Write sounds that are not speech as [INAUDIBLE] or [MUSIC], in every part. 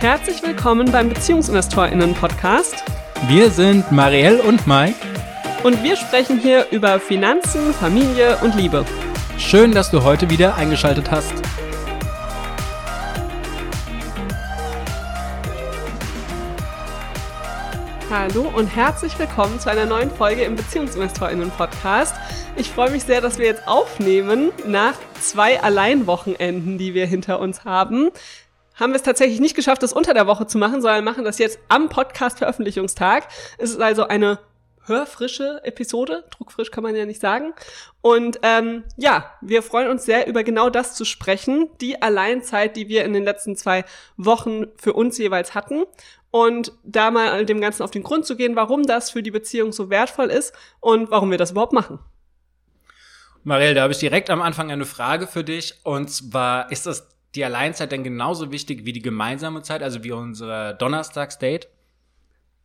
Herzlich willkommen beim BeziehungsinvestorInnen-Podcast. Wir sind Marielle und Mike. Und wir sprechen hier über Finanzen, Familie und Liebe. Schön, dass du heute wieder eingeschaltet hast. Hallo und herzlich willkommen zu einer neuen Folge im BeziehungsinvestorInnen-Podcast. Ich freue mich sehr, dass wir jetzt aufnehmen nach zwei Alleinwochenenden, die wir hinter uns haben haben wir es tatsächlich nicht geschafft, das unter der Woche zu machen, sondern machen das jetzt am Podcast-Veröffentlichungstag. Es ist also eine hörfrische Episode. Druckfrisch kann man ja nicht sagen. Und ähm, ja, wir freuen uns sehr, über genau das zu sprechen. Die Alleinzeit, die wir in den letzten zwei Wochen für uns jeweils hatten. Und da mal dem Ganzen auf den Grund zu gehen, warum das für die Beziehung so wertvoll ist und warum wir das überhaupt machen. Marielle, da habe ich direkt am Anfang eine Frage für dich. Und zwar, ist das die Alleinzeit denn genauso wichtig wie die gemeinsame Zeit, also wie unser Donnerstagsdate?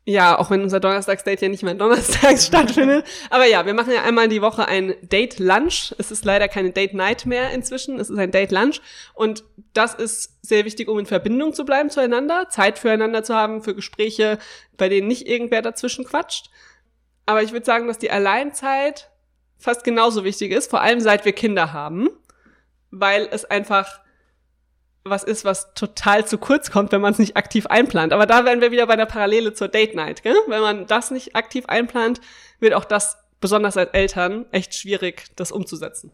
Ja, auch wenn unser Donnerstagsdate ja nicht mehr donnerstags [LAUGHS] stattfindet. Aber ja, wir machen ja einmal die Woche ein Date Lunch. Es ist leider keine Date Night mehr inzwischen. Es ist ein Date Lunch. Und das ist sehr wichtig, um in Verbindung zu bleiben zueinander, Zeit füreinander zu haben, für Gespräche, bei denen nicht irgendwer dazwischen quatscht. Aber ich würde sagen, dass die Alleinzeit fast genauso wichtig ist, vor allem seit wir Kinder haben, weil es einfach was ist, was total zu kurz kommt, wenn man es nicht aktiv einplant. Aber da wären wir wieder bei der Parallele zur Date Night. Gell? Wenn man das nicht aktiv einplant, wird auch das, besonders als Eltern, echt schwierig, das umzusetzen.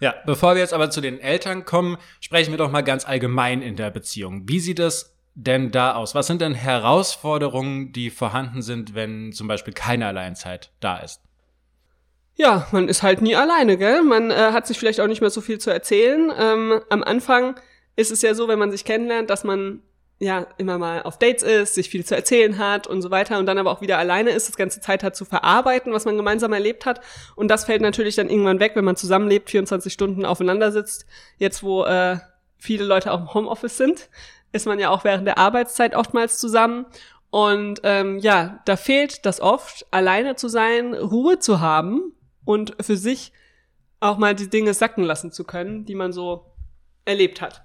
Ja, bevor wir jetzt aber zu den Eltern kommen, sprechen wir doch mal ganz allgemein in der Beziehung. Wie sieht es denn da aus? Was sind denn Herausforderungen, die vorhanden sind, wenn zum Beispiel keine Alleinzeit da ist? Ja, man ist halt nie alleine, gell? Man äh, hat sich vielleicht auch nicht mehr so viel zu erzählen. Ähm, am Anfang ist es ja so, wenn man sich kennenlernt, dass man ja immer mal auf Dates ist, sich viel zu erzählen hat und so weiter und dann aber auch wieder alleine ist, das ganze Zeit hat zu verarbeiten, was man gemeinsam erlebt hat. Und das fällt natürlich dann irgendwann weg, wenn man zusammenlebt, 24 Stunden aufeinander sitzt. Jetzt, wo äh, viele Leute auch im Homeoffice sind, ist man ja auch während der Arbeitszeit oftmals zusammen. Und ähm, ja, da fehlt das oft, alleine zu sein, Ruhe zu haben und für sich auch mal die Dinge sacken lassen zu können, die man so erlebt hat.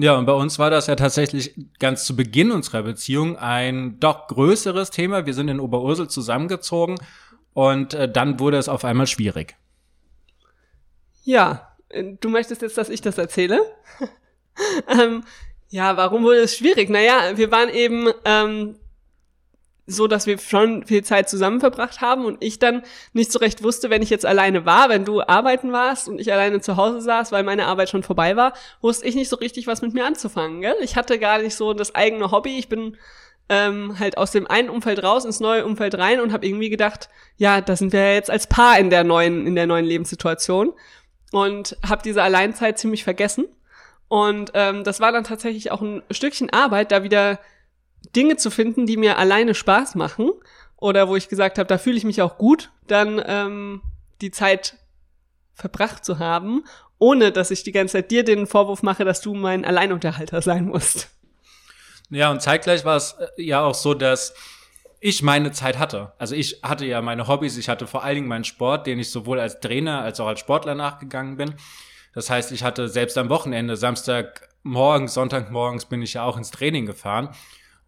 Ja, und bei uns war das ja tatsächlich ganz zu Beginn unserer Beziehung ein doch größeres Thema. Wir sind in Oberursel zusammengezogen und äh, dann wurde es auf einmal schwierig. Ja, äh, du möchtest jetzt, dass ich das erzähle? [LAUGHS] ähm, ja, warum wurde es schwierig? Naja, wir waren eben ähm, so, dass wir schon viel Zeit zusammen verbracht haben und ich dann nicht so recht wusste, wenn ich jetzt alleine war, wenn du arbeiten warst und ich alleine zu Hause saß, weil meine Arbeit schon vorbei war, wusste ich nicht so richtig, was mit mir anzufangen. Gell? Ich hatte gar nicht so das eigene Hobby. Ich bin ähm, halt aus dem einen Umfeld raus ins neue Umfeld rein und habe irgendwie gedacht, ja, da sind wir ja jetzt als Paar in der neuen in der neuen Lebenssituation und habe diese Alleinzeit ziemlich vergessen. Und ähm, das war dann tatsächlich auch ein Stückchen Arbeit, da wieder Dinge zu finden, die mir alleine Spaß machen oder wo ich gesagt habe, da fühle ich mich auch gut, dann ähm, die Zeit verbracht zu haben, ohne dass ich die ganze Zeit dir den Vorwurf mache, dass du mein Alleinunterhalter sein musst. Ja, und zeitgleich war es äh, ja auch so, dass ich meine Zeit hatte. Also ich hatte ja meine Hobbys, ich hatte vor allen Dingen meinen Sport, den ich sowohl als Trainer als auch als Sportler nachgegangen bin. Das heißt, ich hatte selbst am Wochenende, Samstagmorgens, Sonntagmorgens bin ich ja auch ins Training gefahren.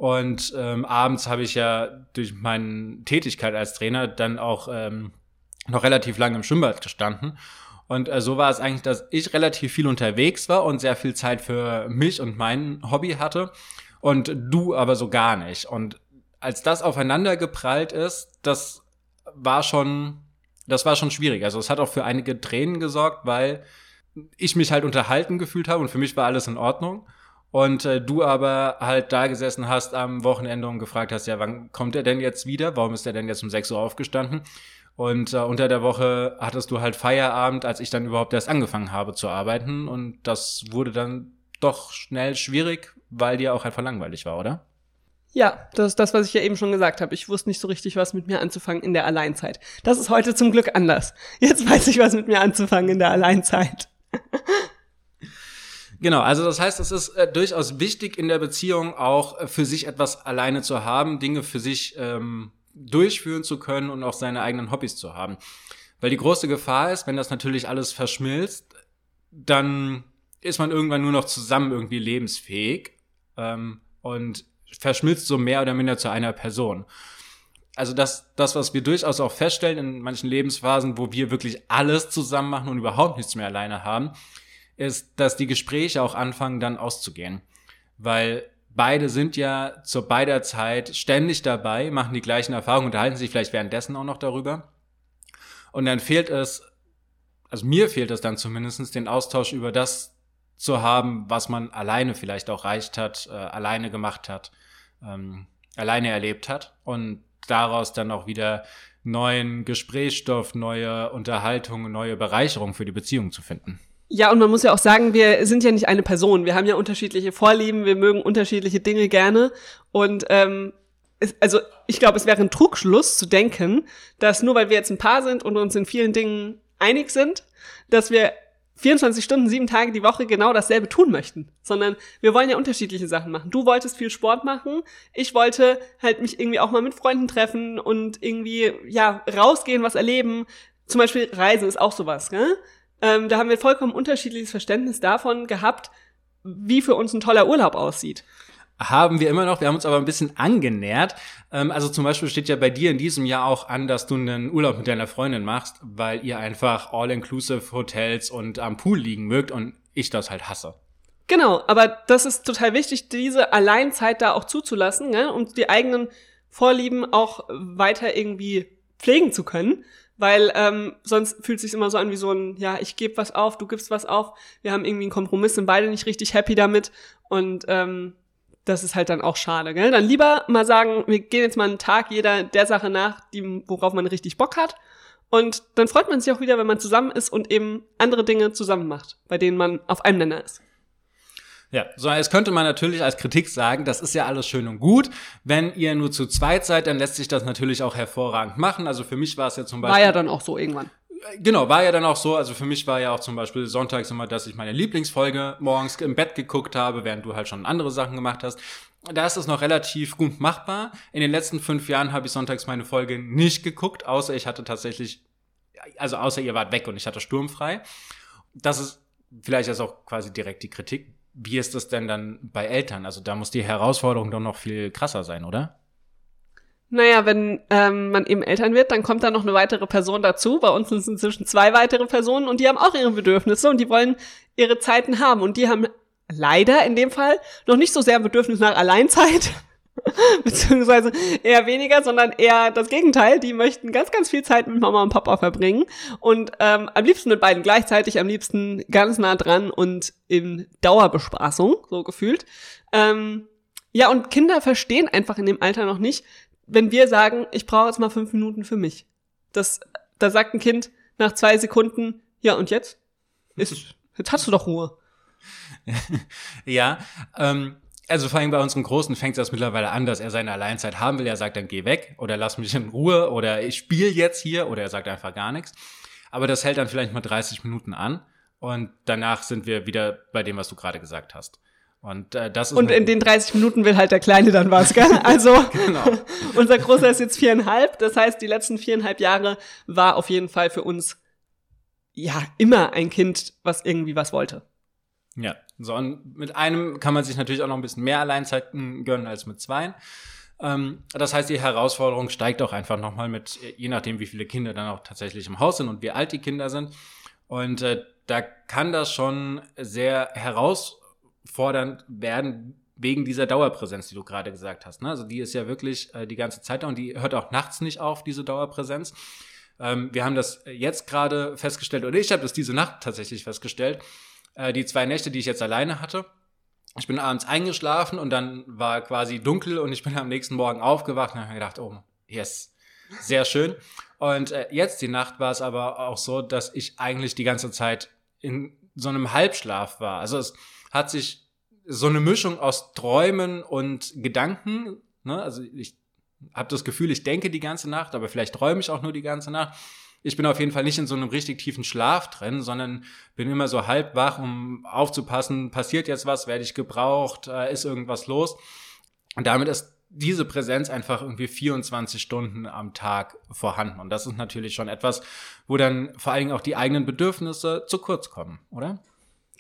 Und ähm, abends habe ich ja durch meine Tätigkeit als Trainer dann auch ähm, noch relativ lange im Schwimmbad gestanden. Und äh, so war es eigentlich, dass ich relativ viel unterwegs war und sehr viel Zeit für mich und mein Hobby hatte. Und du aber so gar nicht. Und als das aufeinander geprallt ist, das war schon, das war schon schwierig. Also es hat auch für einige Tränen gesorgt, weil ich mich halt unterhalten gefühlt habe und für mich war alles in Ordnung und äh, du aber halt da gesessen hast am Wochenende und gefragt hast, ja, wann kommt er denn jetzt wieder? Warum ist er denn jetzt um 6 Uhr aufgestanden? Und äh, unter der Woche hattest du halt Feierabend, als ich dann überhaupt erst angefangen habe zu arbeiten. Und das wurde dann doch schnell schwierig, weil dir auch einfach langweilig war, oder? Ja, das ist das, was ich ja eben schon gesagt habe. Ich wusste nicht so richtig, was mit mir anzufangen in der Alleinzeit. Das ist heute zum Glück anders. Jetzt weiß ich, was mit mir anzufangen in der Alleinzeit. [LAUGHS] Genau, also das heißt, es ist äh, durchaus wichtig in der Beziehung auch äh, für sich etwas alleine zu haben, Dinge für sich ähm, durchführen zu können und auch seine eigenen Hobbys zu haben. Weil die große Gefahr ist, wenn das natürlich alles verschmilzt, dann ist man irgendwann nur noch zusammen irgendwie lebensfähig ähm, und verschmilzt so mehr oder minder zu einer Person. Also das, das, was wir durchaus auch feststellen in manchen Lebensphasen, wo wir wirklich alles zusammen machen und überhaupt nichts mehr alleine haben, ist, dass die Gespräche auch anfangen dann auszugehen. Weil beide sind ja zu beider Zeit ständig dabei, machen die gleichen Erfahrungen, unterhalten sich vielleicht währenddessen auch noch darüber. Und dann fehlt es, also mir fehlt es dann zumindestens den Austausch über das zu haben, was man alleine vielleicht auch reicht hat, äh, alleine gemacht hat, ähm, alleine erlebt hat und daraus dann auch wieder neuen Gesprächsstoff, neue Unterhaltung, neue Bereicherung für die Beziehung zu finden. Ja, und man muss ja auch sagen, wir sind ja nicht eine Person. Wir haben ja unterschiedliche Vorlieben, wir mögen unterschiedliche Dinge gerne. Und ähm, es, also ich glaube, es wäre ein Trugschluss zu denken, dass nur weil wir jetzt ein Paar sind und uns in vielen Dingen einig sind, dass wir 24 Stunden, sieben Tage die Woche genau dasselbe tun möchten, sondern wir wollen ja unterschiedliche Sachen machen. Du wolltest viel Sport machen, ich wollte halt mich irgendwie auch mal mit Freunden treffen und irgendwie, ja, rausgehen, was erleben. Zum Beispiel Reisen ist auch sowas, gell? Ähm, da haben wir vollkommen unterschiedliches Verständnis davon gehabt, wie für uns ein toller Urlaub aussieht. Haben wir immer noch, wir haben uns aber ein bisschen angenähert. Ähm, also zum Beispiel steht ja bei dir in diesem Jahr auch an, dass du einen Urlaub mit deiner Freundin machst, weil ihr einfach All-Inclusive Hotels und am Pool liegen mögt und ich das halt hasse. Genau, aber das ist total wichtig, diese Alleinzeit da auch zuzulassen, ne, um die eigenen Vorlieben auch weiter irgendwie pflegen zu können weil ähm, sonst fühlt es sich immer so an wie so ein, ja, ich gebe was auf, du gibst was auf, wir haben irgendwie einen Kompromiss, sind beide nicht richtig happy damit und ähm, das ist halt dann auch schade, gell? Dann lieber mal sagen, wir gehen jetzt mal einen Tag jeder der Sache nach, die, worauf man richtig Bock hat und dann freut man sich auch wieder, wenn man zusammen ist und eben andere Dinge zusammen macht, bei denen man auf einem Nenner ist. Ja, so jetzt könnte man natürlich als Kritik sagen, das ist ja alles schön und gut. Wenn ihr nur zu zweit seid, dann lässt sich das natürlich auch hervorragend machen. Also für mich war es ja zum Beispiel. War ja dann auch so irgendwann. Genau, war ja dann auch so. Also für mich war ja auch zum Beispiel sonntags immer, dass ich meine Lieblingsfolge morgens im Bett geguckt habe, während du halt schon andere Sachen gemacht hast. Da ist es noch relativ gut machbar. In den letzten fünf Jahren habe ich sonntags meine Folge nicht geguckt, außer ich hatte tatsächlich, also außer ihr wart weg und ich hatte sturmfrei. Das ist vielleicht ist auch quasi direkt die Kritik wie ist das denn dann bei Eltern? Also da muss die Herausforderung doch noch viel krasser sein, oder? Naja, wenn ähm, man eben Eltern wird, dann kommt da noch eine weitere Person dazu. Bei uns sind es inzwischen zwei weitere Personen und die haben auch ihre Bedürfnisse und die wollen ihre Zeiten haben. Und die haben leider in dem Fall noch nicht so sehr Bedürfnis nach Alleinzeit, [LAUGHS] beziehungsweise eher weniger, sondern eher das Gegenteil. Die möchten ganz, ganz viel Zeit mit Mama und Papa verbringen und ähm, am liebsten mit beiden gleichzeitig, am liebsten ganz nah dran und in Dauerbespaßung, so gefühlt. Ähm, ja, und Kinder verstehen einfach in dem Alter noch nicht, wenn wir sagen, ich brauche jetzt mal fünf Minuten für mich. Das, da sagt ein Kind nach zwei Sekunden, ja, und jetzt? Ist, [LAUGHS] jetzt hast du doch Ruhe. ja, ähm, also vor allem bei unseren Großen fängt das mittlerweile an, dass er seine Alleinzeit haben will. Er sagt dann, geh weg oder lass mich in Ruhe oder ich spiele jetzt hier oder er sagt einfach gar nichts. Aber das hält dann vielleicht mal 30 Minuten an und danach sind wir wieder bei dem, was du gerade gesagt hast. Und äh, das ist Und in den 30 Minuten will halt der Kleine dann was, gell? [LAUGHS] Also genau. [LAUGHS] unser Großer ist jetzt viereinhalb. Das heißt, die letzten viereinhalb Jahre war auf jeden Fall für uns ja immer ein Kind, was irgendwie was wollte. Ja, so und mit einem kann man sich natürlich auch noch ein bisschen mehr Alleinzeiten gönnen als mit zweien. Ähm, das heißt, die Herausforderung steigt auch einfach nochmal mit, je nachdem, wie viele Kinder dann auch tatsächlich im Haus sind und wie alt die Kinder sind. Und äh, da kann das schon sehr herausfordernd werden wegen dieser Dauerpräsenz, die du gerade gesagt hast. Ne? Also die ist ja wirklich äh, die ganze Zeit da und die hört auch nachts nicht auf, diese Dauerpräsenz. Ähm, wir haben das jetzt gerade festgestellt, oder ich habe das diese Nacht tatsächlich festgestellt, äh, die zwei Nächte, die ich jetzt alleine hatte. Ich bin abends eingeschlafen und dann war quasi dunkel und ich bin am nächsten Morgen aufgewacht und habe mir gedacht, oh, yes, sehr schön. Und äh, jetzt die Nacht war es aber auch so, dass ich eigentlich die ganze Zeit in so einem Halbschlaf war. Also es hat sich so eine Mischung aus Träumen und Gedanken, ne? also ich habe das Gefühl, ich denke die ganze Nacht, aber vielleicht träume ich auch nur die ganze Nacht ich bin auf jeden Fall nicht in so einem richtig tiefen Schlaf drin, sondern bin immer so halb wach, um aufzupassen, passiert jetzt was, werde ich gebraucht, äh, ist irgendwas los. Und damit ist diese Präsenz einfach irgendwie 24 Stunden am Tag vorhanden. Und das ist natürlich schon etwas, wo dann vor allen Dingen auch die eigenen Bedürfnisse zu kurz kommen, oder?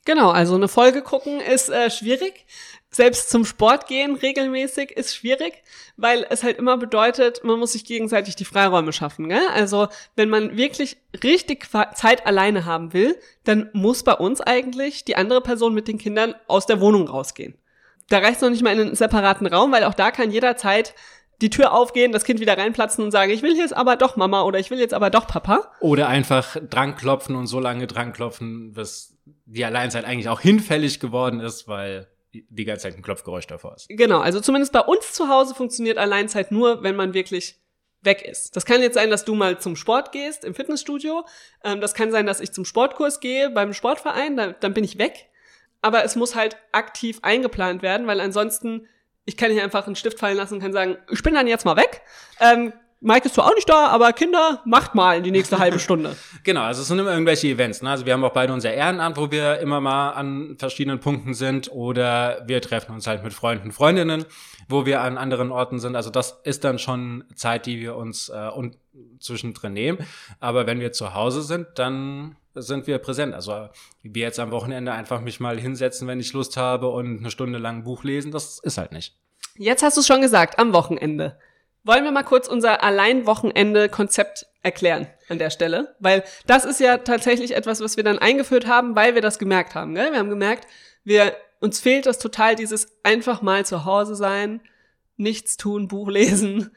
Genau, also eine Folge gucken ist äh, schwierig. Selbst zum Sport gehen regelmäßig ist schwierig, weil es halt immer bedeutet, man muss sich gegenseitig die Freiräume schaffen. Gell? Also wenn man wirklich richtig Zeit alleine haben will, dann muss bei uns eigentlich die andere Person mit den Kindern aus der Wohnung rausgehen. Da reicht es noch nicht mal in einen separaten Raum, weil auch da kann jederzeit die Tür aufgehen, das Kind wieder reinplatzen und sagen, ich will jetzt aber doch Mama oder ich will jetzt aber doch Papa. Oder einfach dranklopfen und so lange dranklopfen, bis die Alleinzeit eigentlich auch hinfällig geworden ist, weil die ganze Zeit ein Klopfgeräusch davor ist. Genau, also zumindest bei uns zu Hause funktioniert Alleinzeit nur, wenn man wirklich weg ist. Das kann jetzt sein, dass du mal zum Sport gehst im Fitnessstudio. Ähm, das kann sein, dass ich zum Sportkurs gehe beim Sportverein, da, dann bin ich weg. Aber es muss halt aktiv eingeplant werden, weil ansonsten ich kann nicht einfach einen Stift fallen lassen und kann sagen, ich bin dann jetzt mal weg. Ähm, Mike ist zwar auch nicht da, aber Kinder, macht mal in die nächste halbe [LAUGHS] Stunde. genau, also es sind immer irgendwelche Events. Ne? Also wir haben auch beide unser Ehrenamt, wo wir immer mal an verschiedenen Punkten sind oder wir treffen uns halt mit Freunden, Freundinnen, wo wir an anderen Orten sind. Also das ist dann schon Zeit, die wir uns äh, und zwischendrin nehmen. Aber wenn wir zu Hause sind, dann sind wir präsent. Also wie jetzt am Wochenende einfach mich mal hinsetzen, wenn ich Lust habe und eine Stunde lang ein Buch lesen, das ist halt nicht. Jetzt hast du es schon gesagt, am Wochenende. Wollen wir mal kurz unser Allein-Wochenende-Konzept erklären an der Stelle? Weil das ist ja tatsächlich etwas, was wir dann eingeführt haben, weil wir das gemerkt haben. Gell? Wir haben gemerkt, wir, uns fehlt das total, dieses einfach mal zu Hause sein, nichts tun, Buch lesen,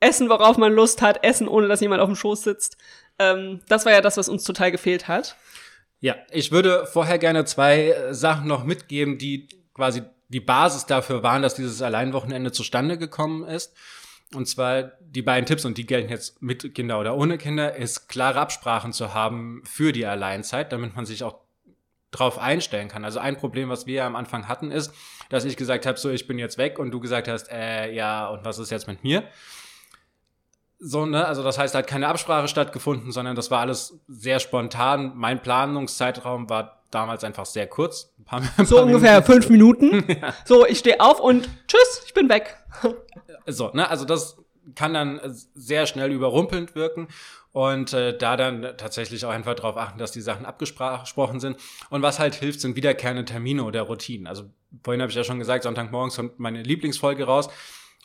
essen, worauf man Lust hat, essen, ohne dass jemand auf dem Schoß sitzt. Ähm, das war ja das, was uns total gefehlt hat. Ja, ich würde vorher gerne zwei äh, Sachen noch mitgeben, die quasi die Basis dafür waren, dass dieses Alleinwochenende zustande gekommen ist. Und zwar die beiden Tipps, und die gelten jetzt mit Kinder oder ohne Kinder, ist klare Absprachen zu haben für die Alleinzeit, damit man sich auch drauf einstellen kann. Also ein Problem, was wir am Anfang hatten, ist, dass ich gesagt habe, so ich bin jetzt weg und du gesagt hast, äh, ja, und was ist jetzt mit mir? So, ne, also das heißt, da hat keine Absprache stattgefunden, sondern das war alles sehr spontan. Mein Planungszeitraum war damals einfach sehr kurz. Ein paar, [LAUGHS] ein so ungefähr Minuten. fünf Minuten. [LAUGHS] ja. So, ich stehe auf und tschüss, ich bin weg. so, ne, also das kann dann sehr schnell überrumpelnd wirken und äh, da dann tatsächlich auch einfach darauf achten, dass die Sachen abgesprochen sind. Und was halt hilft, sind wiederkehrende Termine oder Routinen. Also vorhin habe ich ja schon gesagt, Sonntagmorgens kommt meine Lieblingsfolge raus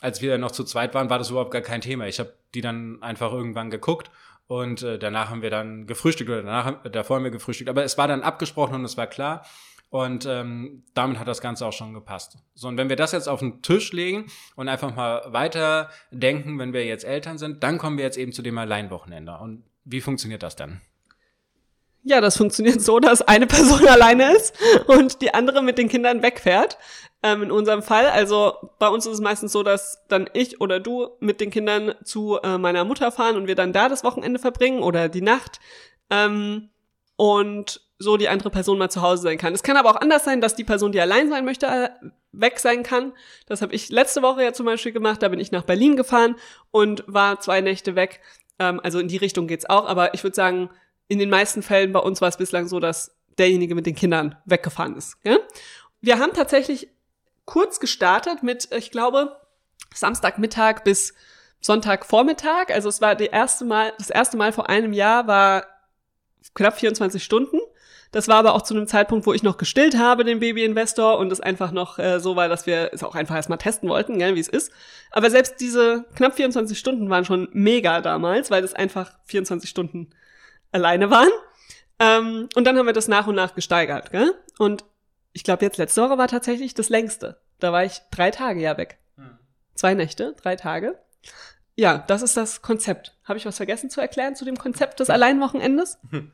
als wir noch zu zweit waren, war das überhaupt gar kein Thema. Ich habe die dann einfach irgendwann geguckt und äh, danach haben wir dann gefrühstückt oder danach, davor haben wir gefrühstückt. Aber es war dann abgesprochen und es war klar. Und ähm, damit hat das Ganze auch schon gepasst. So, und wenn wir das jetzt auf den Tisch legen und einfach mal weiter denken, wenn wir jetzt Eltern sind, dann kommen wir jetzt eben zu dem Alleinwochenende. Und wie funktioniert das dann? Ja, das funktioniert so, dass eine Person [LAUGHS] alleine ist und die andere mit den Kindern wegfährt. Ähm, in unserem Fall, also bei uns ist es meistens so, dass dann ich oder du mit den Kindern zu äh, meiner Mutter fahren und wir dann da das Wochenende verbringen oder die Nacht. Ähm, und so die andere Person mal zu Hause sein kann. Es kann aber auch anders sein, dass die Person, die allein sein möchte, äh, weg sein kann. Das habe ich letzte Woche ja zum Beispiel gemacht. Da bin ich nach Berlin gefahren und war zwei Nächte weg. Ähm, also in die Richtung geht's auch. Aber ich würde sagen, in den meisten Fällen bei uns war es bislang so, dass derjenige mit den Kindern weggefahren ist. Ja? Wir haben tatsächlich kurz gestartet mit, ich glaube, Samstagmittag bis Sonntagvormittag. Also es war die erste Mal, das erste Mal vor einem Jahr war knapp 24 Stunden. Das war aber auch zu einem Zeitpunkt, wo ich noch gestillt habe, den Baby-Investor, und es einfach noch äh, so war, dass wir es auch einfach erstmal testen wollten, wie es ist. Aber selbst diese knapp 24 Stunden waren schon mega damals, weil es einfach 24 Stunden alleine waren. Ähm, und dann haben wir das nach und nach gesteigert. Gell? Und ich glaube, jetzt letzte Woche war tatsächlich das längste. Da war ich drei Tage ja weg. Hm. Zwei Nächte, drei Tage. Ja, das ist das Konzept. Habe ich was vergessen zu erklären zu dem Konzept des Alleinwochenendes? [LAUGHS]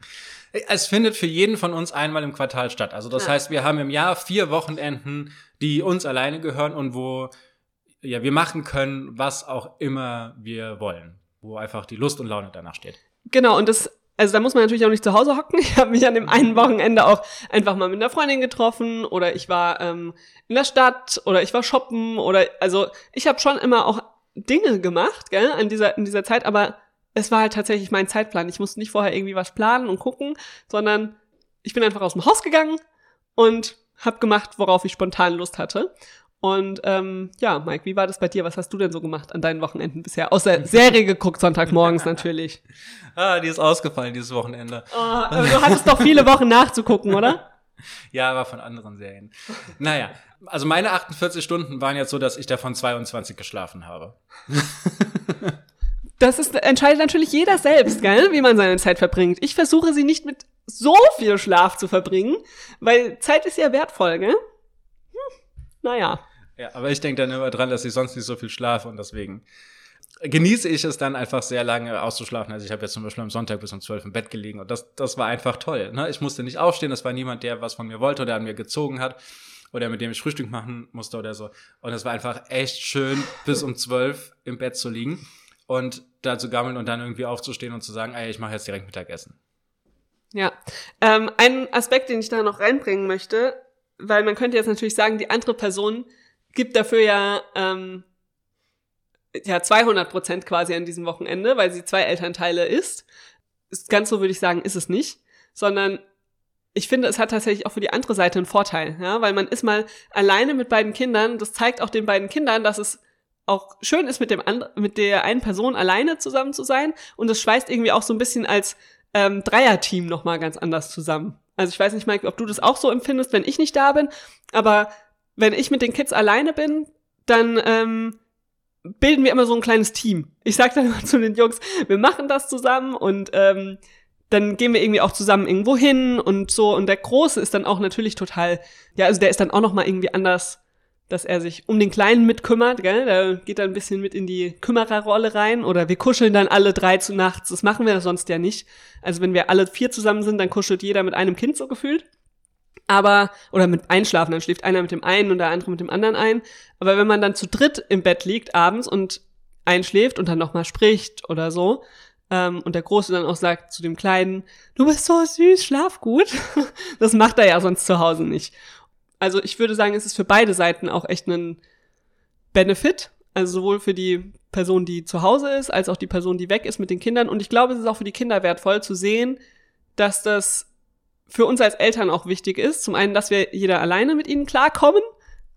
Es findet für jeden von uns einmal im Quartal statt. Also das ja. heißt, wir haben im Jahr vier Wochenenden, die uns alleine gehören und wo ja, wir machen können, was auch immer wir wollen. Wo einfach die Lust und Laune danach steht. Genau, und das also da muss man natürlich auch nicht zu Hause hocken. [LAUGHS] Ich habe mich an dem einen Wochenende auch einfach mal mit einer Freundin getroffen oder ich war ähm, in der Stadt oder ich war shoppen oder also ich habe schon immer auch Dinge gemacht, gell, in dieser in dieser Zeit, aber es war halt tatsächlich mein Zeitplan. Ich musste nicht vorher irgendwie was planen und gucken, sondern ich bin einfach aus dem Haus gegangen und habe gemacht, worauf ich spontan Lust hatte. Und ähm, ja, Mike, wie war das bei dir? Was hast du denn so gemacht an deinen Wochenenden bisher? Außer Serie geguckt, Sonntagmorgens [LAUGHS] natürlich. ah, die ist ausgefallen dieses Wochenende. Oh, du hattest doch viele Wochen nachzugucken, oder? [LAUGHS] Ja, aber von anderen Serien. Naja, also meine 48 Stunden waren jetzt so, dass ich davon 22 geschlafen habe. [LAUGHS] Das ist, entscheidet natürlich jeder selbst, gell, wie man seine Zeit verbringt. Ich versuche sie nicht mit so viel Schlaf zu verbringen, weil Zeit ist ja wertvoll, gell? Naja. Ja, aber ich denke dann immer dran, dass ich sonst nicht so viel schlafe und deswegen genieße ich es dann einfach sehr lange auszuschlafen. Also ich habe jetzt zum Beispiel am Sonntag bis um zwölf im Bett gelegen und das, das war einfach toll. Ne? Ich musste nicht aufstehen, das war niemand, der was von mir wollte oder an mir gezogen hat oder mit dem ich Frühstück machen musste oder so. Und es war einfach echt schön, bis um zwölf im Bett zu liegen und da zu gammeln und dann irgendwie aufzustehen und zu sagen, ey, ich mache jetzt direkt Mittagessen. Ja, ähm, ein Aspekt, den ich da noch reinbringen möchte, weil man könnte jetzt natürlich sagen, die andere Person gibt dafür ja ähm, ja 200 Prozent quasi an diesem Wochenende, weil sie zwei Elternteile ist. Ganz so würde ich sagen, ist es nicht, sondern ich finde, es hat tatsächlich auch für die andere Seite einen Vorteil, ja, weil man ist mal alleine mit beiden Kindern. Das zeigt auch den beiden Kindern, dass es auch schön ist, mit dem and mit der einen Person alleine zusammen zu sein und es schweißt irgendwie auch so ein bisschen als ähm, Dreierteam noch mal ganz anders zusammen. Also ich weiß nicht, Mike, ob du das auch so empfindest, wenn ich nicht da bin, aber wenn ich mit den Kids alleine bin, dann ähm, bilden wir immer so ein kleines Team. Ich sag dann [LAUGHS] immer zu den Jungs, wir machen das zusammen und ähm, dann gehen wir irgendwie auch zusammen irgendwo hin und so. Und der Große ist dann auch natürlich total, ja, also der ist dann auch noch mal irgendwie anders, dass er sich um den Kleinen mitkümmert, gell? Der geht dann ein bisschen mit in die Kümmererrolle rein oder wir kuscheln dann alle drei zu nachts. Das machen wir sonst ja nicht. Also wenn wir alle vier zusammen sind, dann kuschelt jeder mit einem Kind so gefühlt. Aber, oder mit Einschlafen, dann schläft einer mit dem einen und der andere mit dem anderen ein. Aber wenn man dann zu dritt im Bett liegt abends und einschläft und dann nochmal spricht oder so, ähm, und der Große dann auch sagt zu dem Kleinen, du bist so süß, schlaf gut. [LAUGHS] das macht er ja sonst zu Hause nicht. Also ich würde sagen, es ist für beide Seiten auch echt ein Benefit. Also sowohl für die Person, die zu Hause ist, als auch die Person, die weg ist mit den Kindern. Und ich glaube, es ist auch für die Kinder wertvoll zu sehen, dass das für uns als Eltern auch wichtig ist. Zum einen, dass wir jeder alleine mit ihnen klarkommen,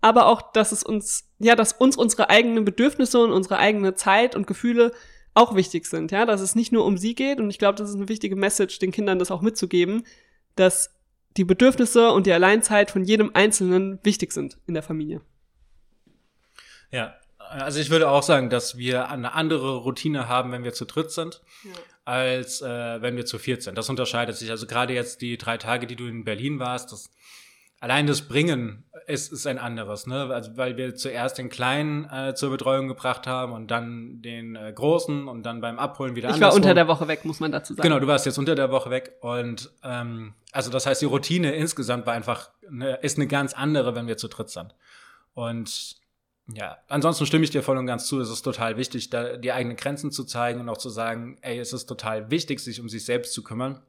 aber auch, dass es uns, ja, dass uns unsere eigenen Bedürfnisse und unsere eigene Zeit und Gefühle auch wichtig sind, ja, dass es nicht nur um sie geht und ich glaube, das ist eine wichtige Message, den Kindern das auch mitzugeben, dass die Bedürfnisse und die Alleinzeit von jedem Einzelnen wichtig sind in der Familie. Ja, also ich würde auch sagen, dass wir eine andere Routine haben, wenn wir zu dritt sind, ja. als äh, wenn wir zu viert sind. Das unterscheidet sich. Also gerade jetzt die drei Tage, die du in Berlin warst, das allein das Bringen ist, ist ein anderes, ne? Also weil wir zuerst den Kleinen äh, zur Betreuung gebracht haben und dann den äh, Großen und dann beim Abholen wieder Ich war unter der Woche weg, muss man dazu sagen. Genau, du warst jetzt unter der Woche weg und ähm, also das heißt, die Routine insgesamt war einfach ne, ist eine ganz andere, wenn wir zu dritt sind. Und ja, ansonsten stimme ich dir voll und ganz zu. Es ist total wichtig, da die eigenen Grenzen zu zeigen und auch zu sagen, ey, es ist total wichtig, sich um sich selbst zu kümmern.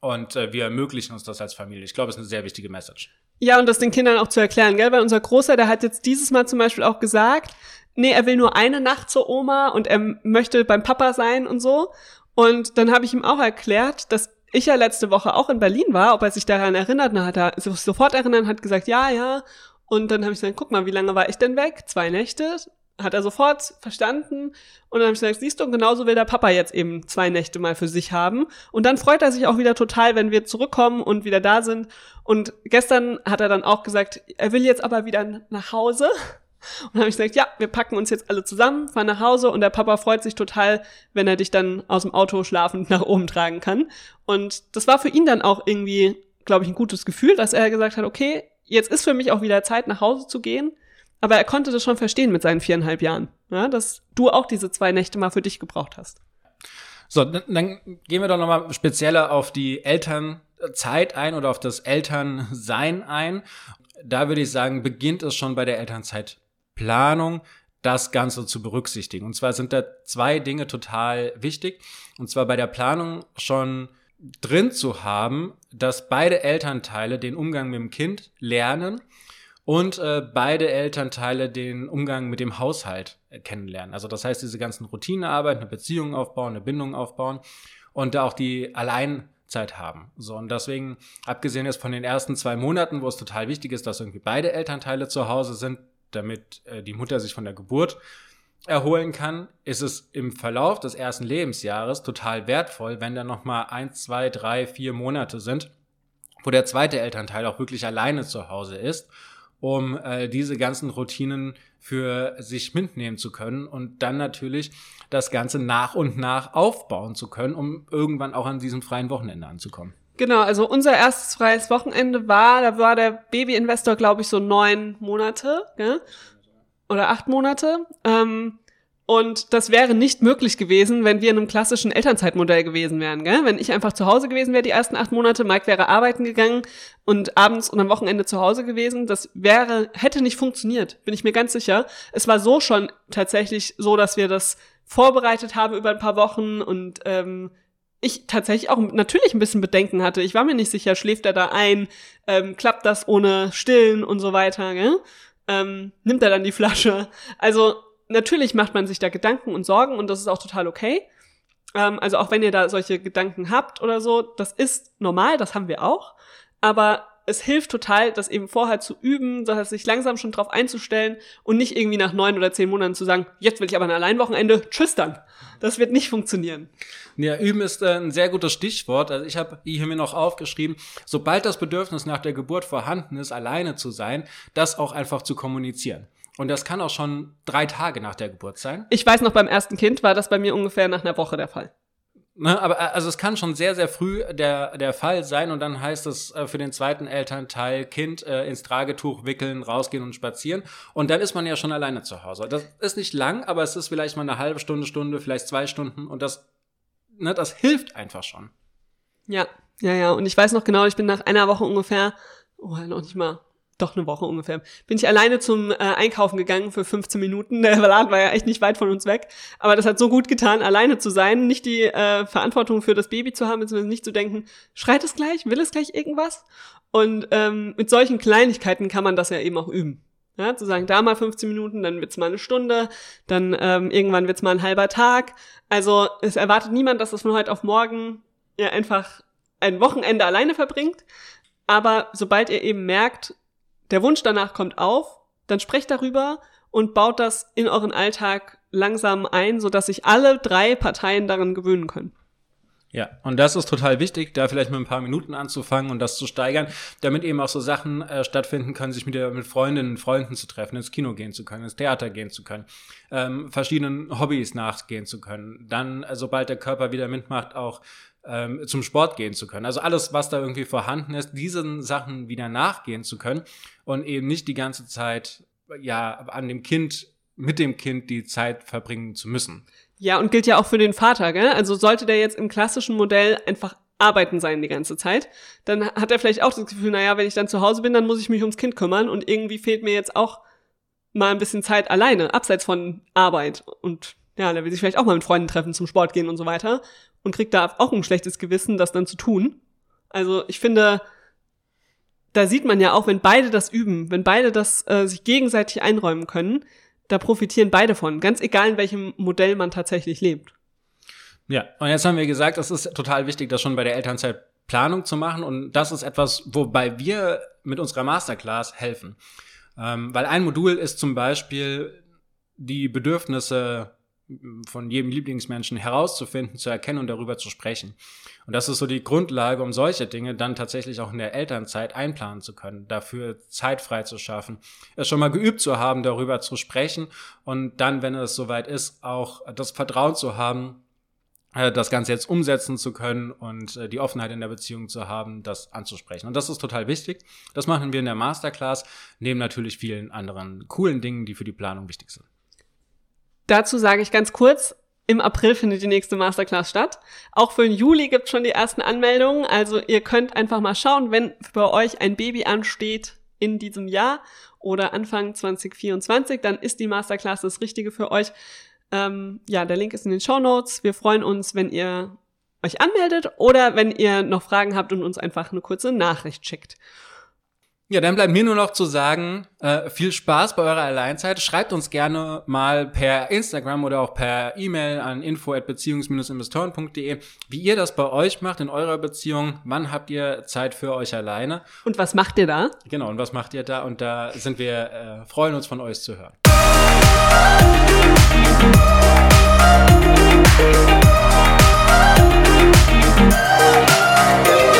Und äh, wir ermöglichen uns das als Familie. Ich glaube, es ist eine sehr wichtige Message. Ja, und das den Kindern auch zu erklären, gell? Weil unser Großer, der hat jetzt dieses Mal zum Beispiel auch gesagt, nee, er will nur eine Nacht zur Oma und er möchte beim Papa sein und so. Und dann habe ich ihm auch erklärt, dass ich ja letzte Woche auch in Berlin war, ob er sich daran erinnert. Dann hat er sich sofort erinnert, hat gesagt, ja, ja. Und dann habe ich gesagt, guck mal, wie lange war ich denn weg? Zwei Nächte hat er sofort verstanden. Und dann habe ich gesagt, siehst du, genauso will der Papa jetzt eben zwei Nächte mal für sich haben. Und dann freut er sich auch wieder total, wenn wir zurückkommen und wieder da sind. Und gestern hat er dann auch gesagt, er will jetzt aber wieder nach Hause. Und dann habe ich gesagt, ja, wir packen uns jetzt alle zusammen, fahren nach Hause und der Papa freut sich total, wenn er dich dann aus dem Auto schlafend [LAUGHS] nach oben tragen kann. Und das war für ihn dann auch irgendwie, glaube ich, ein gutes Gefühl, dass er gesagt hat, okay, jetzt ist für mich auch wieder Zeit, nach Hause zu gehen. Aber er konnte das schon verstehen mit seinen viereinhalb Jahren, ja, dass du auch diese zwei Nächte mal für dich gebraucht hast. So, dann gehen wir doch nochmal spezieller auf die Elternzeit ein oder auf das Elternsein ein. Da würde ich sagen, beginnt es schon bei der Elternzeitplanung, das Ganze zu berücksichtigen. Und zwar sind da zwei Dinge total wichtig. Und zwar bei der Planung schon drin zu haben, dass beide Elternteile den Umgang mit dem Kind lernen und äh, beide Elternteile den Umgang mit dem Haushalt äh, kennenlernen. Also das heißt, diese ganzen Routinearbeit, eine Beziehung aufbauen, eine Bindung aufbauen und da auch die Alleinzeit haben. So, und deswegen, abgesehen jetzt von den ersten zwei Monaten, wo es total wichtig ist, dass irgendwie beide Elternteile zu Hause sind, damit äh, die Mutter sich von der Geburt erholen kann, ist es im Verlauf des ersten Lebensjahres total wertvoll, wenn da nochmal eins, zwei, drei, vier Monate sind, wo der zweite Elternteil auch wirklich alleine zu Hause ist, um äh, diese ganzen Routinen für sich mitnehmen zu können und dann natürlich das Ganze nach und nach aufbauen zu können, um irgendwann auch an diesem freien Wochenende anzukommen. Genau, also unser erstes freies Wochenende war, da war der Babyinvestor, glaube ich, so neun Monate, gell? oder acht Monate. Ähm, und das wäre nicht möglich gewesen, wenn wir in einem klassischen Elternzeitmodell gewesen wären. Gell? Wenn ich einfach zu Hause gewesen wäre die ersten acht Monate, Mike wäre arbeiten gegangen und abends und am Wochenende zu Hause gewesen, das wäre, hätte nicht funktioniert, bin ich mir ganz sicher. Es war so schon tatsächlich so, dass wir das vorbereitet haben über ein paar Wochen und ähm, ich tatsächlich auch natürlich ein bisschen Bedenken hatte. Ich war mir nicht sicher, schläft er da ein, ähm, klappt das ohne Stillen und so weiter, gell? Ähm, nimmt er dann die Flasche? Also natürlich macht man sich da Gedanken und Sorgen und das ist auch total okay. Ähm, also auch wenn ihr da solche Gedanken habt oder so, das ist normal, das haben wir auch. Aber es hilft total, das eben vorher zu üben, das heißt, sich langsam schon drauf einzustellen und nicht irgendwie nach neun oder zehn Monaten zu sagen, jetzt will ich aber ein Alleinwochenende, tschüss dann. Das wird nicht funktionieren. Ja, üben ist äh, ein sehr gutes Stichwort. Also ich habe hier mir noch aufgeschrieben, sobald das Bedürfnis nach der Geburt vorhanden ist, alleine zu sein, das auch einfach zu kommunizieren. Und das kann auch schon drei Tage nach der Geburt sein. Ich weiß noch, beim ersten Kind war das bei mir ungefähr nach einer Woche der Fall. Ne, aber äh, also es kann schon sehr, sehr früh der, der Fall sein und dann heißt es äh, für den zweiten Elternteil Kind äh, ins Tragetuch wickeln, rausgehen und spazieren und dann ist man ja schon alleine zu Hause. Das ist nicht lang, aber es ist vielleicht mal eine halbe Stunde, Stunde, vielleicht zwei Stunden und das, ne, das hilft einfach schon. Ja, ja, ja. Und ich weiß noch genau, ich bin nach einer Woche ungefähr, oh, noch nicht mal, doch eine Woche ungefähr, bin ich alleine zum äh, Einkaufen gegangen für 15 Minuten. [LAUGHS] Der Laden war ja echt nicht weit von uns weg. Aber das hat so gut getan, alleine zu sein, nicht die äh, Verantwortung für das Baby zu haben, beziehungsweise nicht zu denken, schreit es gleich, will es gleich irgendwas? Und ähm, mit solchen Kleinigkeiten kann man das ja eben auch üben. Ja, zu sagen, da mal 15 Minuten, dann wird's mal eine Stunde, dann ähm, irgendwann wird's mal ein halber Tag. Also es erwartet niemand, dass das von heute auf morgen ja einfach ein Wochenende alleine verbringt. Aber sobald ihr eben merkt, der Wunsch danach kommt auf, dann sprecht darüber und baut das in euren Alltag langsam ein, sodass sich alle drei Parteien daran gewöhnen können. Ja, und das ist total wichtig, da vielleicht mit ein paar Minuten anzufangen und das zu steigern, damit eben auch so Sachen äh, stattfinden können, sich mit, mit Freundinnen und Freunden zu treffen, ins Kino gehen zu können, ins Theater gehen zu können, ähm, verschiedenen Hobbys nachgehen zu können. Dann, äh, sobald der Körper wieder mitmacht, auch ähm, zum Sport gehen zu können. Also alles, was da irgendwie vorhanden ist, diesen Sachen wieder nachgehen zu können und eben nicht die ganze Zeit ja an dem Kind mit dem Kind die Zeit verbringen zu müssen. Ja, und gilt ja auch für den Vater, gell? Also sollte der jetzt im klassischen Modell einfach arbeiten sein die ganze Zeit, dann hat er vielleicht auch das Gefühl, naja, wenn ich dann zu Hause bin, dann muss ich mich ums Kind kümmern und irgendwie fehlt mir jetzt auch mal ein bisschen Zeit alleine, abseits von Arbeit. Und ja, der will sich vielleicht auch mal mit Freunden treffen, zum Sport gehen und so weiter und kriegt da auch ein schlechtes Gewissen, das dann zu tun. Also ich finde, da sieht man ja auch, wenn beide das üben, wenn beide das äh, sich gegenseitig einräumen können, da profitieren beide von, ganz egal in welchem Modell man tatsächlich lebt. Ja, und jetzt haben wir gesagt, es ist total wichtig, das schon bei der Elternzeit Planung zu machen und das ist etwas, wobei wir mit unserer Masterclass helfen. Ähm, weil ein Modul ist zum Beispiel die Bedürfnisse von jedem Lieblingsmenschen herauszufinden, zu erkennen und darüber zu sprechen. Und das ist so die Grundlage, um solche Dinge dann tatsächlich auch in der Elternzeit einplanen zu können, dafür Zeit frei zu schaffen, es schon mal geübt zu haben, darüber zu sprechen und dann, wenn es soweit ist, auch das Vertrauen zu haben, äh, das Ganze jetzt umsetzen zu können und äh, die Offenheit in der Beziehung zu haben, das anzusprechen. Und das ist total wichtig. Das machen wir in der Masterclass, neben natürlich vielen anderen coolen Dingen, die für die Planung wichtig sind. Dazu sage ich ganz kurz, im April findet die nächste Masterclass statt. Auch für den Juli gibt es schon die ersten Anmeldungen. Also ihr könnt einfach mal schauen, wenn bei euch ein Baby ansteht in diesem Jahr oder Anfang 2024, dann ist die Masterclass das Richtige für euch. Ähm, ja, der Link ist in den Show Notes. Wir freuen uns, wenn ihr euch anmeldet oder wenn ihr noch Fragen habt und uns einfach eine kurze Nachricht schickt. Ja, dann bleibt mir nur noch zu sagen, äh, viel Spaß bei eurer Alleinzeit. Schreibt uns gerne mal per Instagram oder auch per E-Mail an info@beziehungs-investoren.de, wie ihr das bei euch macht in eurer Beziehung. Wann habt ihr Zeit für euch alleine? Und was macht ihr da? Genau, und was macht ihr da? Und da sind wir äh, freuen uns von euch zu hören. Musik